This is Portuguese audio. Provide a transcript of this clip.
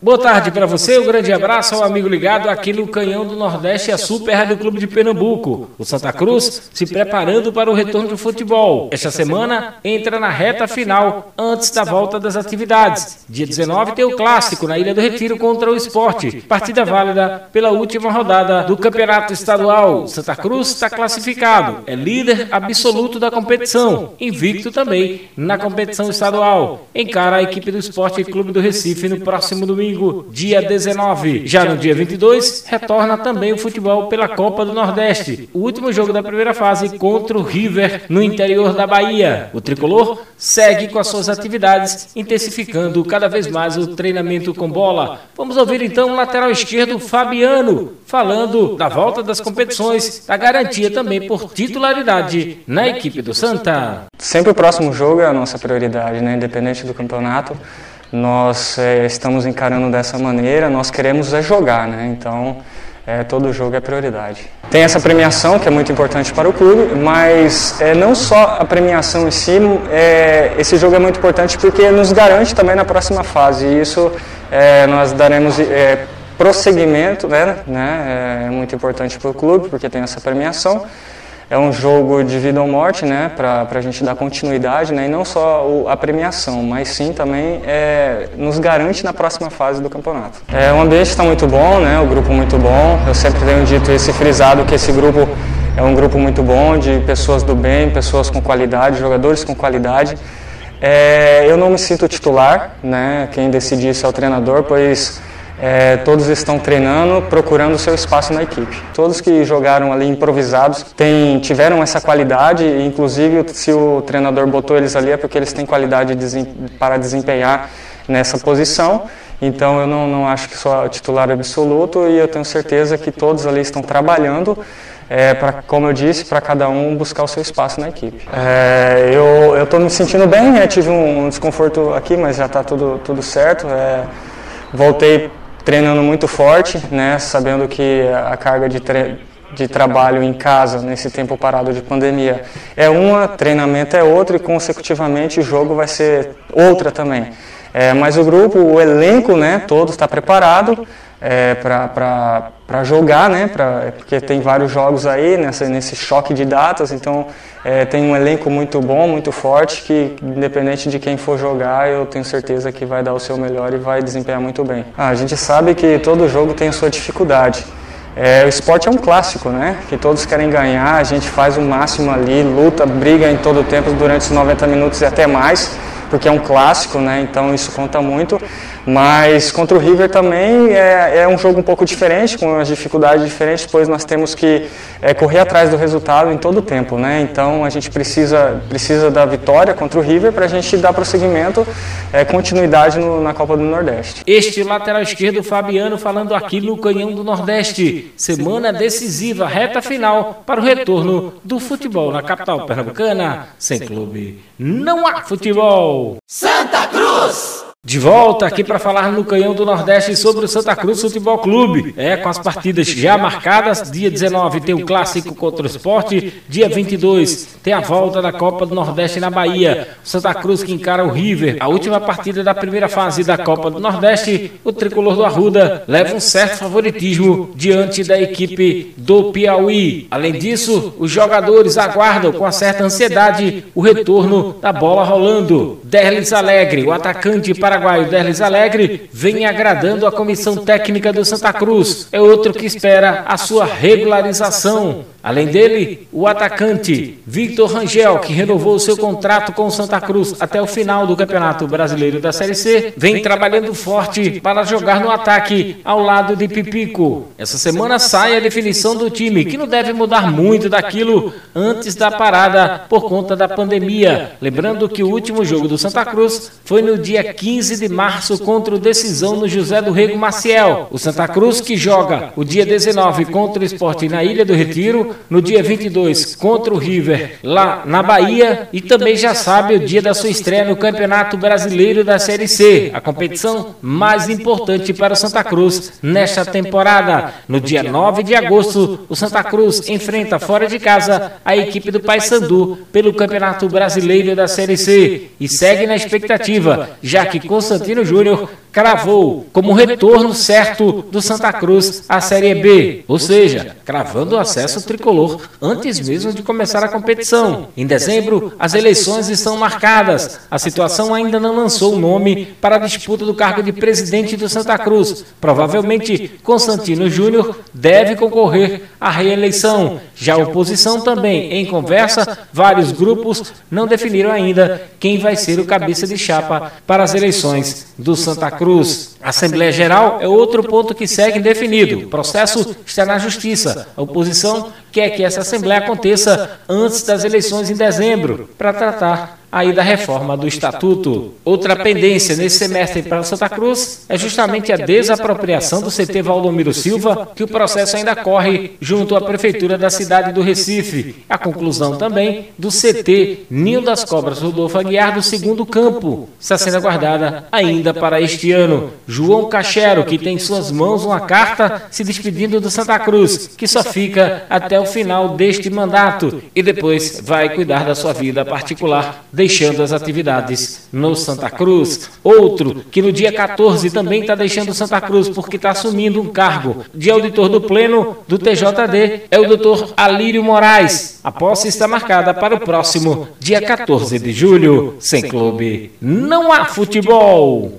Boa tarde para você, um grande abraço ao amigo ligado aqui no Canhão do Nordeste, a Super do Clube de Pernambuco. O Santa Cruz se preparando para o retorno do futebol. Esta semana entra na reta final, antes da volta das atividades. Dia 19 tem o clássico na Ilha do Retiro contra o Esporte. Partida válida pela última rodada do Campeonato Estadual. Santa Cruz está classificado, é líder absoluto da competição, invicto também na competição estadual. Encara a equipe do Esporte Clube do Recife no próximo domingo domingo, dia 19. Já no dia 22, retorna também o futebol pela Copa do Nordeste. O último jogo da primeira fase contra o River no interior da Bahia. O tricolor segue com as suas atividades, intensificando cada vez mais o treinamento com bola. Vamos ouvir então o lateral esquerdo Fabiano falando da volta das competições, da garantia também por titularidade na equipe do Santa. Sempre o próximo jogo é a nossa prioridade, né? independente do campeonato nós é, estamos encarando dessa maneira, nós queremos é jogar, né? Então, é, todo jogo é prioridade. Tem essa premiação que é muito importante para o clube, mas é, não só a premiação em si, é, esse jogo é muito importante porque nos garante também na próxima fase. E isso é, nós daremos prosseguimento, né? né? É muito importante para o clube porque tem essa premiação é um jogo de vida ou morte, né, para a gente dar continuidade, né, e não só o, a premiação, mas sim também é, nos garante na próxima fase do campeonato. É, o ambiente está muito bom, né, o grupo muito bom. Eu sempre tenho dito esse frisado que esse grupo é um grupo muito bom de pessoas do bem, pessoas com qualidade, jogadores com qualidade. É, eu não me sinto titular, né, quem decide isso é o treinador, pois é, todos estão treinando, procurando seu espaço na equipe. Todos que jogaram ali improvisados têm, tiveram essa qualidade, inclusive se o treinador botou eles ali é porque eles têm qualidade para desempenhar nessa posição. Então eu não, não acho que sou titular absoluto e eu tenho certeza que todos ali estão trabalhando é, para, como eu disse, para cada um buscar o seu espaço na equipe. É, eu estou me sentindo bem, né? tive um, um, desconforto aqui, mas já está tudo, tudo certo. É, voltei treinando muito forte, né, sabendo que a carga de, de trabalho em casa, nesse tempo parado de pandemia, é uma, treinamento é outra e, consecutivamente, o jogo vai ser outra também. É, mas o grupo, o elenco, né, todo está preparado é, para jogar, né, pra, porque tem vários jogos aí nessa, nesse choque de datas, então é, tem um elenco muito bom, muito forte, que independente de quem for jogar, eu tenho certeza que vai dar o seu melhor e vai desempenhar muito bem. Ah, a gente sabe que todo jogo tem a sua dificuldade. É, o esporte é um clássico, né? Que todos querem ganhar, a gente faz o máximo ali, luta, briga em todo o tempo durante os 90 minutos e até mais porque é um clássico, né? Então isso conta muito. Mas contra o River também é, é um jogo um pouco diferente, com as dificuldades diferentes, pois nós temos que é, correr atrás do resultado em todo o tempo, né? Então a gente precisa, precisa da vitória contra o River para a gente dar prosseguimento, é, continuidade no, na Copa do Nordeste. Este lateral esquerdo Fabiano falando aqui no Canhão do Nordeste. Semana decisiva, reta final para o retorno do futebol na capital pernambucana. Sem clube, não há futebol. Santa Cruz! De volta aqui para falar no Canhão do Nordeste sobre o Santa Cruz Futebol Clube. É, com as partidas já marcadas. Dia 19 tem o clássico contra o esporte. Dia 22 tem a volta da Copa do Nordeste na Bahia. Santa Cruz que encara o River. A última partida da primeira fase da Copa do Nordeste. O tricolor do Arruda leva um certo favoritismo diante da equipe do Piauí. Além disso, os jogadores aguardam com certa ansiedade o retorno da bola rolando. Derlis Alegre, o atacante para paraguaio Derlis Alegre vem agradando a comissão técnica do Santa Cruz. É outro que espera a sua regularização. Além dele, o atacante Victor Rangel, que renovou seu contrato com o Santa Cruz até o final do Campeonato Brasileiro da Série C, vem trabalhando forte para jogar no ataque ao lado de Pipico. Essa semana sai a definição do time, que não deve mudar muito daquilo antes da parada por conta da pandemia. Lembrando que o último jogo do Santa Cruz foi no dia 15 de março contra o Decisão no José do Rego Maciel. O Santa Cruz que joga o dia 19 contra o Esporte na Ilha do Retiro no dia 22 contra o River lá na Bahia e também já sabe o dia da sua estreia no Campeonato Brasileiro da Série C, a competição mais importante para o Santa Cruz nesta temporada. No dia 9 de agosto, o Santa Cruz enfrenta fora de casa a equipe do Paysandu pelo Campeonato Brasileiro da Série C e segue na expectativa, já que Constantino Júnior cravou como retorno certo do Santa Cruz à Série B, ou seja, cravando o acesso tricolor antes mesmo de começar a competição. Em dezembro, as eleições estão marcadas. A situação ainda não lançou o nome para a disputa do cargo de presidente do Santa Cruz. Provavelmente, Constantino Júnior deve concorrer à reeleição. Já a oposição também, em conversa, vários grupos não definiram ainda quem vai ser o cabeça de chapa para as eleições do Santa Cruz. A Assembleia Geral é outro ponto que segue indefinido. O processo está na Justiça. A oposição quer que essa Assembleia aconteça antes das eleições em dezembro, para tratar aí da reforma do Estatuto. Outra pendência nesse semestre para Santa Cruz é justamente a desapropriação do CT Valdomiro Silva, que o processo ainda corre junto à Prefeitura da cidade do Recife. A conclusão também do CT Ninho das Cobras Rodolfo Aguiar do segundo campo está sendo aguardada ainda para este ano. João Cachero, que tem em suas mãos uma carta se despedindo do Santa Cruz, que só fica até o final deste mandato e depois vai cuidar da sua vida particular deixando as atividades no Santa Cruz. Outro que no dia 14 também está deixando Santa Cruz porque está assumindo um cargo de auditor do Pleno do TJD é o doutor Alírio Moraes. A posse está marcada para o próximo dia 14 de julho. Sem clube, não há futebol.